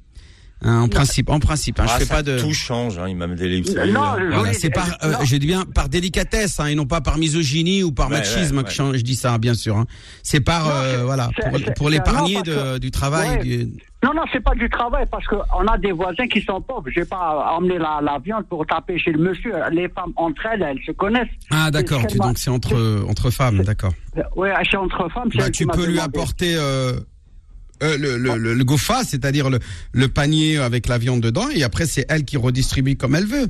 Hein, en principe, en principe. Hein, Ah, je fais ça pas de. Tout change, hein, Imam Délé, vous Non, Voilà, Oui, c'est par, euh, non. je dis bien par délicatesse, hein, et non pas par misogynie ou par Ouais, machisme ouais, que je, je dis ça, bien sûr. Hein. C'est par, Non, euh, voilà, pour, pour l'épargner que- du travail. Ouais. du- Non, non, c'est pas du travail parce qu'on a des voisins qui sont pauvres. Je vais pas emmener la, la viande pour taper chez le monsieur. Les femmes entre elles, elles se connaissent. Ah d'accord, donc c'est entre entre femmes, d'accord. m'a- Ouais, c'est entre femmes. c'est Bah, tu m'a peux lui apporter euh, euh, le, le, le, le gofa, c'est-à-dire le, le panier avec la viande dedans, et après c'est elle qui redistribue comme elle veut.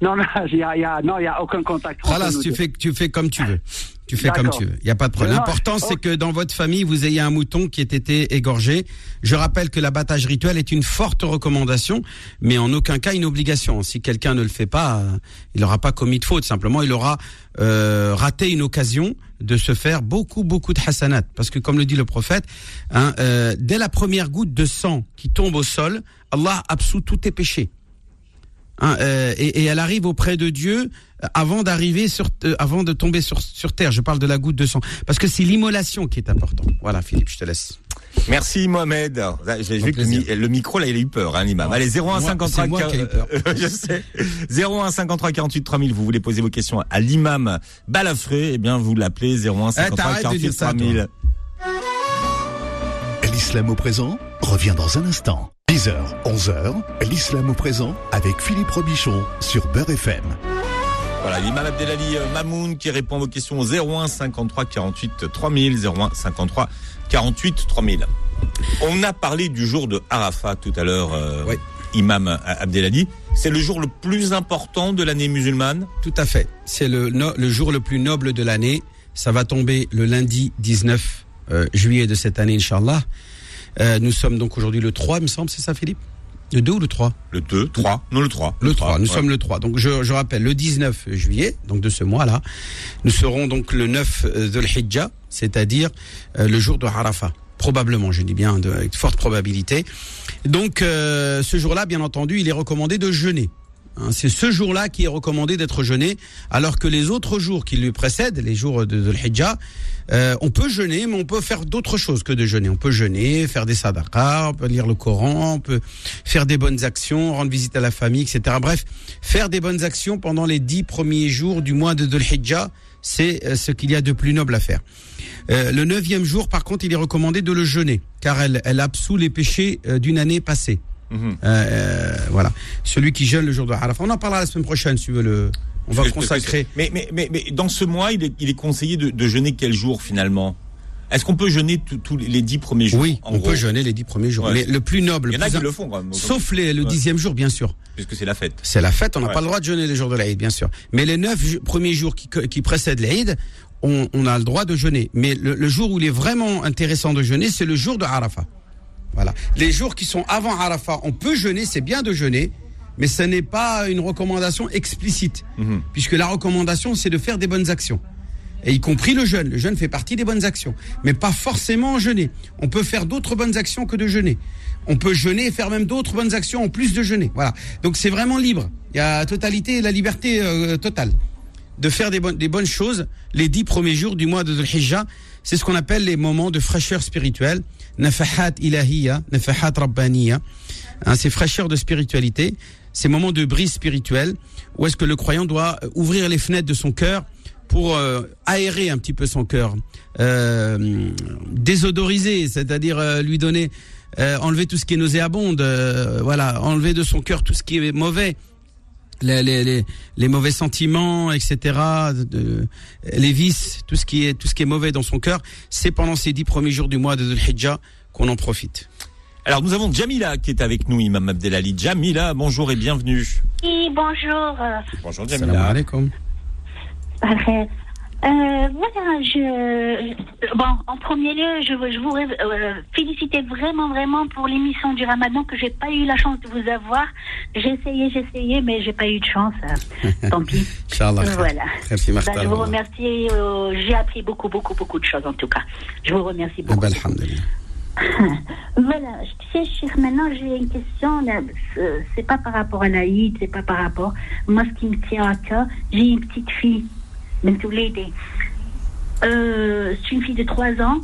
Non, non, il y a, y a- non, il y a aucun contact. Voilà, tu fais tu fais comme tu veux. Tu fais comme tu veux. Il y a pas de problème. L'important c'est que dans votre famille vous ayez un mouton qui ait été égorgé. Je rappelle que l'abattage rituel est une forte recommandation, mais en aucun cas une obligation. Si quelqu'un ne le fait pas, euh, il n'aura pas commis de faute. Simplement, il aura euh, raté une occasion de se faire beaucoup beaucoup de hasanat. Parce que comme le dit le prophète, hein, euh, dès la première goutte de sang qui tombe au sol, Allah absout tous tes péchés. Hein, euh, et, et elle arrive auprès de Dieu euh, avant d'arriver sur, euh, avant de tomber sur, sur terre. Je parle de la goutte de sang, parce que c'est l'immolation qui est importante. Voilà, Philippe, je te laisse. Merci Mohamed. J'ai vu que le, micro là il a eu peur hein, l'imam. Allez 01 Moi, 53 c'est moi qui ai eu peur. euh, je sais. 01 53 48 3000 vous voulez poser vos questions à l'imam Balafré eh bien vous l'appelez 01 53 Eh, t'arrêtes de 48 dire ça, toi. 3000. L'islam au présent revient dans un instant. 10h, 11h, l'islam au présent avec Philippe Robichon sur Beurre FM. Voilà, l'imam Abdelali euh, Mamoun qui répond à vos questions au 01 53 48 3000 01 53 48 3000. On a parlé du jour de Arafat tout à l'heure euh, Ouais. imam Abdelali, c'est le jour le plus important de l'année musulmane? Tout à fait. C'est le, no- le jour le plus noble de l'année. Ça va tomber le lundi 19 euh, juillet de cette année, Inch'Allah. Euh, nous sommes donc aujourd'hui le 3, il me semble, c'est ça, Philippe? Le 2 ou le 3 Le 2, 3, non le 3. Le 3, nous ouais. sommes le 3. Donc je, je rappelle, le 19 juillet, donc de ce mois-là, nous serons donc le 9 de l'Hijjah, c'est-à-dire euh, le jour de Arafat. Probablement, je dis bien, de, avec forte probabilité. Donc euh, ce jour-là, bien entendu, il est recommandé de jeûner. Hein, C'est ce jour-là qui est recommandé d'être jeûné, alors que les autres jours qui lui précèdent, les jours de, de l'Hijjah, euh, on peut jeûner, mais on peut faire d'autres choses que de jeûner. On peut jeûner, faire des sadaqas, on peut lire le Coran, on peut faire des bonnes actions, rendre visite à la famille, etc. Bref, faire des bonnes actions pendant les dix premiers jours du mois de Dhul Hijjah, c'est euh, ce qu'il y a de plus noble à faire. Euh, le neuvième jour, par contre, il est recommandé de le jeûner, car elle, elle absout les péchés euh, d'une année passée. Mhm. Euh, euh, voilà. Celui qui jeûne le jour de Arafat. On en parlera la semaine prochaine, si tu veux le. On va consacrer. Mais, mais, mais, mais dans ce mois, il est, il est conseillé de, de jeûner quel jour finalement? Est-ce qu'on peut jeûner tous- les dix premiers jours Oui, en on gros? peut jeûner les dix premiers jours. Ouais. Mais le plus noble, Il y en a qui le font quand même. sauf les, le Ouais. dixième jour, bien sûr. Puisque c'est la fête. C'est la fête, on n'a Ouais. pas le droit de jeûner les jours de l'Aïd, bien sûr. Mais les neuf premiers jours qui, qui précèdent l'Aïd, on, on a le droit de jeûner. Mais le, le jour où il est vraiment intéressant de jeûner, c'est le jour de Arafat. Voilà. Les jours qui sont avant Arafat, on peut jeûner, c'est bien de jeûner, mais ce n'est pas une recommandation explicite. Mhm. Puisque la recommandation, c'est de faire des bonnes actions. Et y compris le jeûne. Le jeûne fait partie des bonnes actions. Mais pas forcément jeûner. On peut faire d'autres bonnes actions que de jeûner. On peut jeûner et faire même d'autres bonnes actions en plus de jeûner. Voilà. Donc c'est vraiment libre. Il y a totalité, la liberté euh, totale de faire des bonnes, des bonnes choses les dix premiers jours du mois de Dhul Hijjah. C'est ce qu'on appelle les moments de fraîcheur spirituelle. Nafahat ilahiya, nafahat rabbaniya. Hein, ces fraîcheurs de spiritualité, ces moments de brise spirituelle, où est-ce que le croyant doit euh, ouvrir les fenêtres de son cœur pour euh, aérer un petit peu son cœur, euh, désodoriser, c'est-à-dire euh, lui donner, enlever tout ce qui est nauséabonde, voilà, enlever de son cœur tout ce qui est mauvais, les, les, les, les mauvais sentiments, etc., de- les vices, tout ce qui est tout ce qui est mauvais dans son cœur. C'est pendant ces dix premiers jours du mois de Dhul Hijjah qu'on en profite. Alors nous avons Jamila qui est avec nous, Imam Abdelali. Jamila, bonjour et bienvenue. Oui, bonjour. Bonjour Salam Jamila. alaikum. Euh, voilà, je bon, en premier lieu, je, je voudrais euh, féliciter vraiment, vraiment pour l'émission du Ramadan que j'ai pas eu la chance de vous avoir. J'ai essayé, j'ai essayé, mais j'ai pas eu de chance. euh, Tant pis. Inch'Allah. Voilà. Fi Ben, je vous remercie. euh, j'ai appris beaucoup, beaucoup, beaucoup de choses en tout cas. Je vous remercie Ah beaucoup. ben, alhamdulillah. Voilà, je sais, maintenant j'ai une question. c'est- pas par rapport à l'Aïd, c'est pas par rapport. Moi, ce qui me tient à cœur, j'ai une petite fille. Euh, c'est une fille de 3 ans.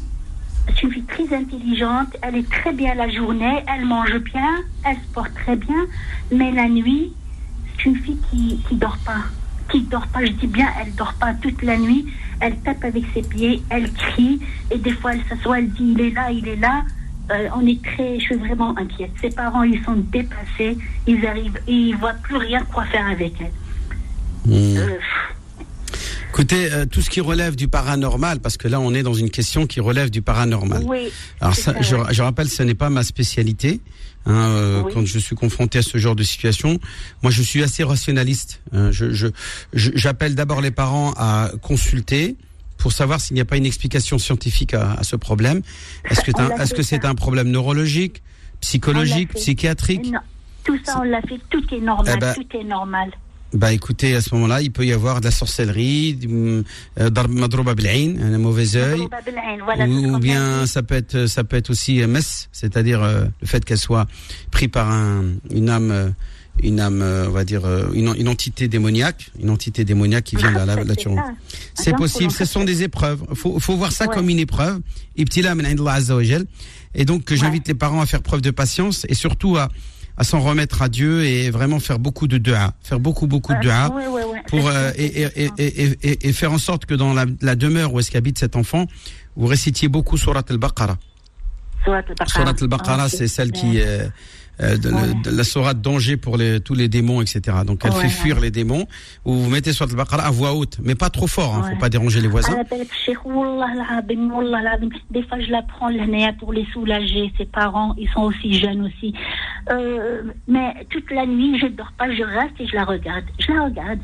C'est une fille très intelligente. Elle est très bien la journée. Elle mange bien. Elle se porte très bien. Mais la nuit, c'est une fille qui qui dort pas. Qui dort pas, je dis bien, elle dort pas toute la nuit. Elle tape avec ses pieds, elle crie. Et des fois, elle s'assoit, elle dit il est là, il est là. euh, on est très, je suis vraiment inquiète. Ses parents, ils sont dépassés, ils arrivent, ils voient plus rien quoi faire avec elle. Hmm. Euh, Écoutez, euh, tout ce qui relève du paranormal, parce que là, on est dans une question qui relève du paranormal. oui. Alors ça, ça, je, je rappelle, ce n'est pas ma spécialité. Hein, euh, Oui. Quand je suis confronté à ce genre de situation, moi, je suis assez rationaliste. Hein, je, j'appelle d'abord les parents à consulter pour savoir s'il n'y a pas une explication scientifique à, à ce problème. Est-ce que, est-ce que c'est un problème neurologique, psychologique, psychiatrique? Non, tout ça, on l'a fait, tout est normal, Eh ben, tout est normal. Bah écoutez, à ce moment-là, il peut y avoir de la sorcellerie, euh, madrouba bil ayn, un mauvais œil. Ou, bien ça peut être ça peut être aussi euh, mess, c'est-à-dire euh, le fait qu'elle soit prise par un, une âme une âme on va dire une, une entité démoniaque, une entité démoniaque qui vient de la, la C'est possible, ce sont des épreuves. Faut faut voir ça Ouais. comme une épreuve. Et donc j'invite les parents à faire preuve de patience et surtout à à s'en remettre à Dieu et vraiment faire beaucoup de dua, faire beaucoup beaucoup de dua ouais. pour euh, et, et, et, et, faire en sorte que dans la, la demeure où est-ce qu'habite cet enfant, vous récitiez beaucoup Surat al-Baqarah. Surat al-Baqarah. Ah, c'est celle qui est euh, de, de, la sourate danger pour les, tous les démons, etc. Donc elle fait fuir les démons. Ou vous mettez sourate al-Baqarah à voix haute, mais pas trop fort, hein, faut pas déranger les voisins. Ah, ben, Des fois je la prends pour les soulager, ses parents, ils sont aussi jeunes aussi. Euh, mais toute la nuit je ne dors pas, je reste et je la regarde. Je la regarde.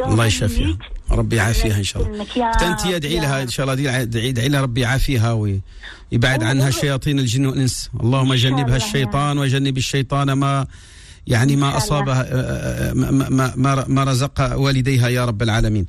الله يشافيها. ربي يعافيها إن شاء الله. أنت ادعي لها إن. شاء الله. ادعي ادعي لها ربي يعافيها ويبعد عنها شياطين الجن والإنس. اللهم جنبها الشيطان وجنب الشيطان ما يعني ما إن شاء الله. أصابها ما, ما, ما, رزق والديها يا رب العالمين.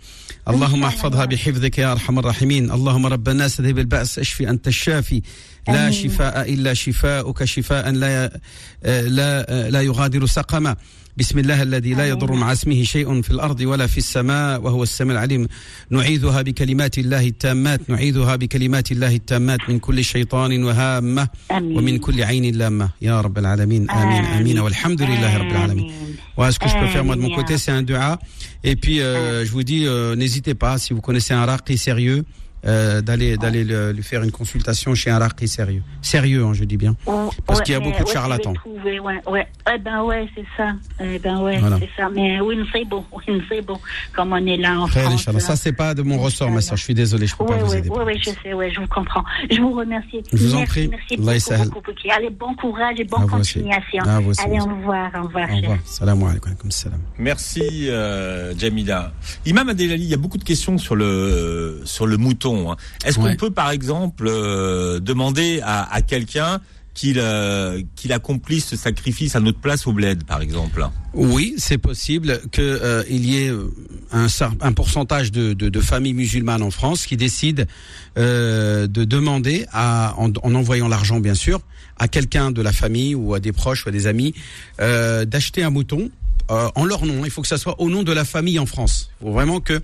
اللهم الله. احفظها. بحفظك يا أرحم الراحمين. اللهم رب الناس اذهب الباس اشفي أنت الشافي. لا. شفاء إلا شفاؤك. شفاء لا لا لا يغادر سقما. بسم الله الذي لا يضر مع اسمه شيء في الأرض ولا في السماء وهو السميع العليم. نعيذها بكلمات الله التامات. نعيذها بكلمات الله التامات. من كل شيطان وهامة آمين. ومن كل عين لامة. يا رب العالمين. آمين. آمين. والحمد لله رب العالمين. آمين. Voilà ce que je peux faire moi de mon côté, c'est un dua. Et puis euh, je vous dis, euh, n'hésitez pas si vous connaissez un raqi sérieux, euh, d'aller d'aller le- lui faire une consultation chez un raqi sérieux. Sérieux, hein, je dis bien. Oh, Parce ouais, qu'il y a beaucoup de charlatans. je vais trouver, ouais, ouais. Eh ben ouais, c'est ça. Eh ben ouais, Voilà. c'est ça. Mais oui, c'est bon, oui, c'est bon. Comme on est là en France. Là. Ça c'est pas de mon ressort, ma soeur. Je suis désolé, je peux Oui, pas vous oui, aider. oui, oui, je sais, oui, je vous comprends. Je vous remercie. Je vous en merci, prie. Merci Allah beaucoup, yasahel. beaucoup, beaucoup. Allez, bon courage et bonne continuation. À vous aussi, Allez, merci. au revoir, au revoir. Au cher. revoir. Salam alaikum. Alaikum salam. Merci euh, Jamila. Imam Adelali, il y a beaucoup de questions sur le sur le mouton. Hein. Est-ce Ouais. qu'on peut par exemple euh, demander à, à quelqu'un qu'il euh, qu'il accomplisse ce sacrifice à notre place au bled par exemple? Oui, c'est possible que euh, y ait un, un pourcentage de, de, de familles musulmanes en France qui décident euh, de demander, à, en, en envoyant l'argent bien sûr, à quelqu'un de la famille ou à des proches ou à des amis, d'acheter un mouton en leur nom. Il faut que ça soit au nom de la famille en France. Il faut vraiment que,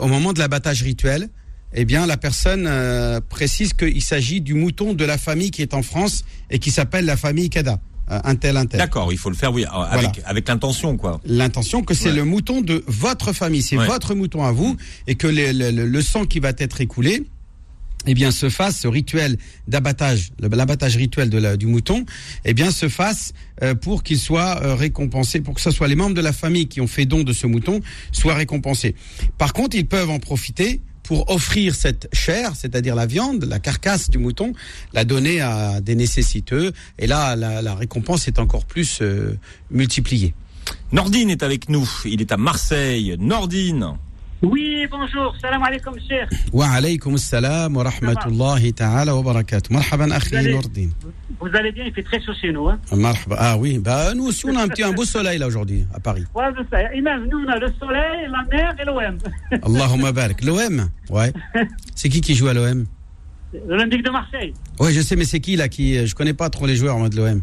au moment de l'abattage rituel, eh bien, la personne euh, précise qu'il s'agit du mouton de la famille qui est en France et qui s'appelle la famille Kada. Euh, un tel, un tel D'accord, il faut le faire oui avec avec l'intention quoi. l'intention que c'est Ouais. le mouton de votre famille, c'est Ouais. votre mouton à vous, et que le, le- le- le sang qui va être écoulé, eh bien, se fasse ce rituel d'abattage, l'abattage rituel de la- du mouton, eh bien, se fasse euh, pour qu'il soit euh, récompensé, pour que ce soit les membres de la famille qui ont fait don de ce mouton soient récompensés. Par contre, ils peuvent en profiter pour offrir cette chair, c'est-à-dire la viande, la carcasse du mouton, la donner à des nécessiteux. Et là, la, récompense est encore plus euh, multipliée. Nordine est avec nous, il est à Marseille. Nordine. Oui, bonjour. Salam alaikum, cher. Wa alaikum salam wa rahmatullahi ta'ala wa barakatuh. Marhaban, akhi Nourdin. Vous allez bien, il fait très chaud chez nous. Hein? Ah, ah oui, bah, nous aussi, on a un, petit, beau soleil là aujourd'hui à Paris. Ouais, c'est ça. Imam, nous, on a le soleil, la mer et l'OM. Allahumma barak. L'OM Ouais. C'est qui qui joue à l'OM L'Olympique de Marseille. Oui, je sais, mais c'est qui là qui. Euh, je connais pas trop les joueurs en de l'OM.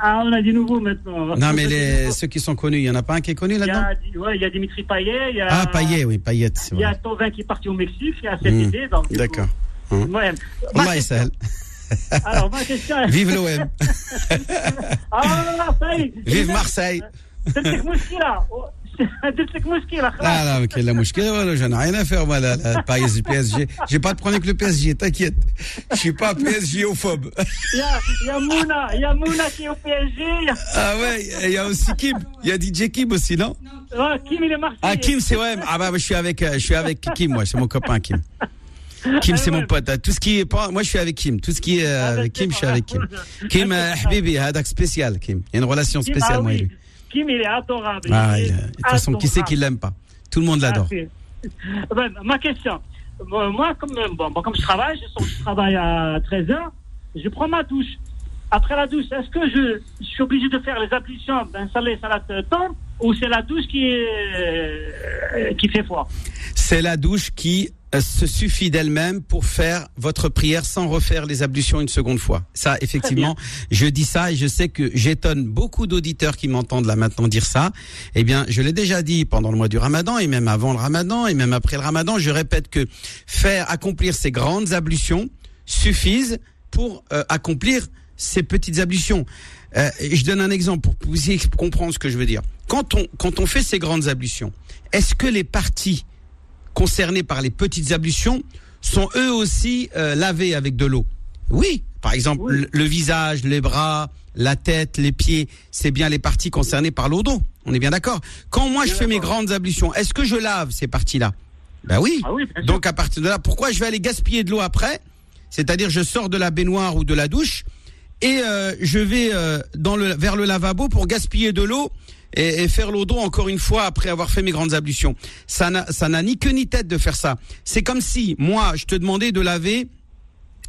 Ah, on a du nouveau maintenant. Non mais les, ceux qui sont connus, il y en a pas un qui est connu là-dedans ouais, il y a Dimitri Payet. Il y a, Ah Payet, oui Payet, Il y a Tovin qui est parti au Mexique. Il y a cette Hmm, idée. donc, du coup, D'accord Hein. Ouais. Ma Allah Alors, ma question. Vive l'OM Ah, est. Vive Marseille C'est là. Oh, درت لك مشكله خلاص لا لا ما كاين لا مشكله ولا j'en ai rien à faire moi la, la Paris du PSG j'ai pas de problème avec le PSG t'inquiète je suis pas PSG-ophobe يا يا مونا يا مونا كي او بي اس جي ah ouais il y a aussi Kim il y a DJ Kim aussi non كيم اللي مارسي ah Kim c'est ouais ah bah je suis avec euh, je suis avec Kim moi c'est mon copain Kim Kim c'est mon pote tout ce qui est pas moi je suis avec Kim tout ce qui est euh, avec Kim je suis avec Kim Kim euh, حبيبي هذاك spécial Kim il y a une relation spéciale moi et lui Kim, il est adorable. Ah, il est de toute façon, adorable. qui c'est qui l'aime pas? Tout le monde l'adore. Ah, ma question, moi, comme, bon, bon, comme je travaille, je, travaille à 13h, je prends ma douche. Après la douche, est-ce que je, suis obligé de faire les ablutions, d'installer salat euh, tombe ou c'est la douche qui, euh, qui fait froid? C'est la douche qui se suffit d'elle-même pour faire votre prière sans refaire les ablutions une seconde fois. Ça, effectivement, je dis ça et je sais que j'étonne beaucoup d'auditeurs qui m'entendent là maintenant dire ça. Eh bien, je l'ai déjà dit pendant le mois du Ramadan et même avant le Ramadan et même après le Ramadan, je répète que faire accomplir ces grandes ablutions suffisent pour euh, accomplir ces petites ablutions. Euh, je donne un exemple pour que vous puissiez comprendre ce que je veux dire. Quand on quand on fait ces grandes ablutions, est-ce que les parties concernés par les petites ablutions sont eux aussi euh, lavés avec de l'eau. Oui, par exemple Oui. le, le visage, les bras, la tête, les pieds, c'est bien les parties concernées par l'eau d'eau. On est bien d'accord. Quand moi je fais mes grandes ablutions, est-ce que je lave ces parties-là? Ben oui. Ah oui. Donc à partir de là, pourquoi je vais aller gaspiller de l'eau après? C'est-à-dire je sors de la baignoire ou de la douche et euh, je vais euh, dans le vers le lavabo pour gaspiller de l'eau et, et faire l'eau d'eau encore une fois après avoir fait mes grandes ablutions. Ça n'a ça n'a ni queue ni tête de faire ça. C'est comme si moi je te demandais de laver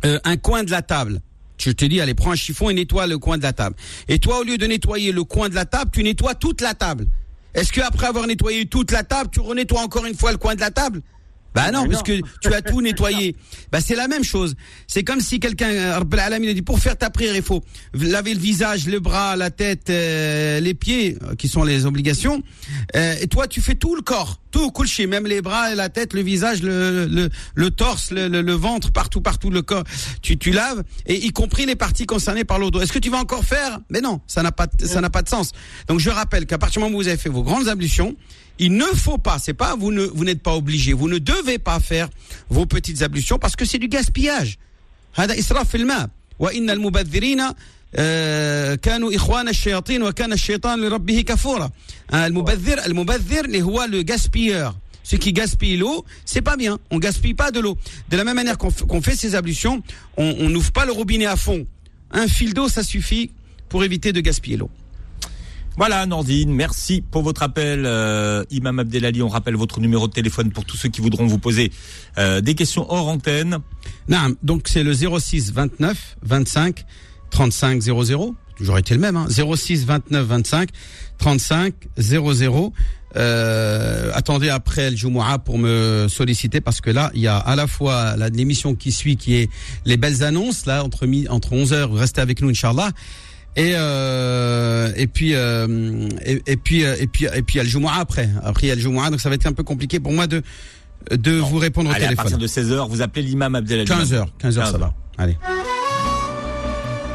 euh, un coin de la table. Je te dis allez prends un chiffon et nettoie le coin de la table. Et toi au lieu de nettoyer le coin de la table, tu nettoies toute la table. Est-ce que après avoir nettoyé toute la table, tu renettoies encore une fois le coin de la table? Bah non, Mais parce que tu as tout nettoyé. Bah c'est la même chose. C'est comme si quelqu'un, euh, Rabbal Alamin, dit pour faire ta prière, il faut laver le visage, le bras, la tête, euh, les pieds, euh, qui sont les obligations. Euh, et toi, tu fais tout le corps, tout, couché, même les bras, la tête, le visage, le le, le torse, le, le, le ventre, partout, partout le corps. Tu tu laves et y compris les parties concernées par l'eau. Est-ce que tu vas encore faire? Mais non, ça n'a pas ça n'a pas de sens. Donc je rappelle qu'à partir du moment où vous avez fait vos grandes ablutions, il ne faut pas, c'est pas vous ne vous n'êtes pas obligé, vous ne devez pas faire vos petites ablutions parce que c'est du gaspillage. هذا إسراف في الماء وإن المبذرين آه، كانوا إخوان الشياطين وكان الشيطان لربه كفورا آه، المبذر المبذر اللي هو le gaspilleur ceux qui gaspillent l'eau, c'est pas bien. On gaspille pas de l'eau. De la même manière qu'on f- qu'on fait ces ablutions, on on n'ouvre pas le robinet à fond. Un fil d'eau, ça suffit pour éviter de gaspiller l'eau. Voilà, Nordine, merci pour votre appel. Euh, Imam Abdelali, on rappelle votre numéro de téléphone pour tous ceux qui voudront vous poser euh, des questions hors antenne. Naam, donc c'est le 06 29 25 35 00. Toujours été le même, hein. 06 29 25 35 00. Euh, attendez après le Jumu'ah pour me solliciter parce que là, il y a à la fois l'émission qui suit qui est les belles annonces, là, entre, entre 11 heures, restez avec nous, Inch'Allah. Et, euh, et puis euh, et, et puis euh, et puis et puis il y a le Jumu'ah après. Après il y a le Jumu'ah, donc ça va être un peu compliqué pour moi de de vous répondre au Allez, à téléphone. partir de 16h, vous appelez l'imam Abdelali. 15 heures, 15 heures, ça 15 va. Allez.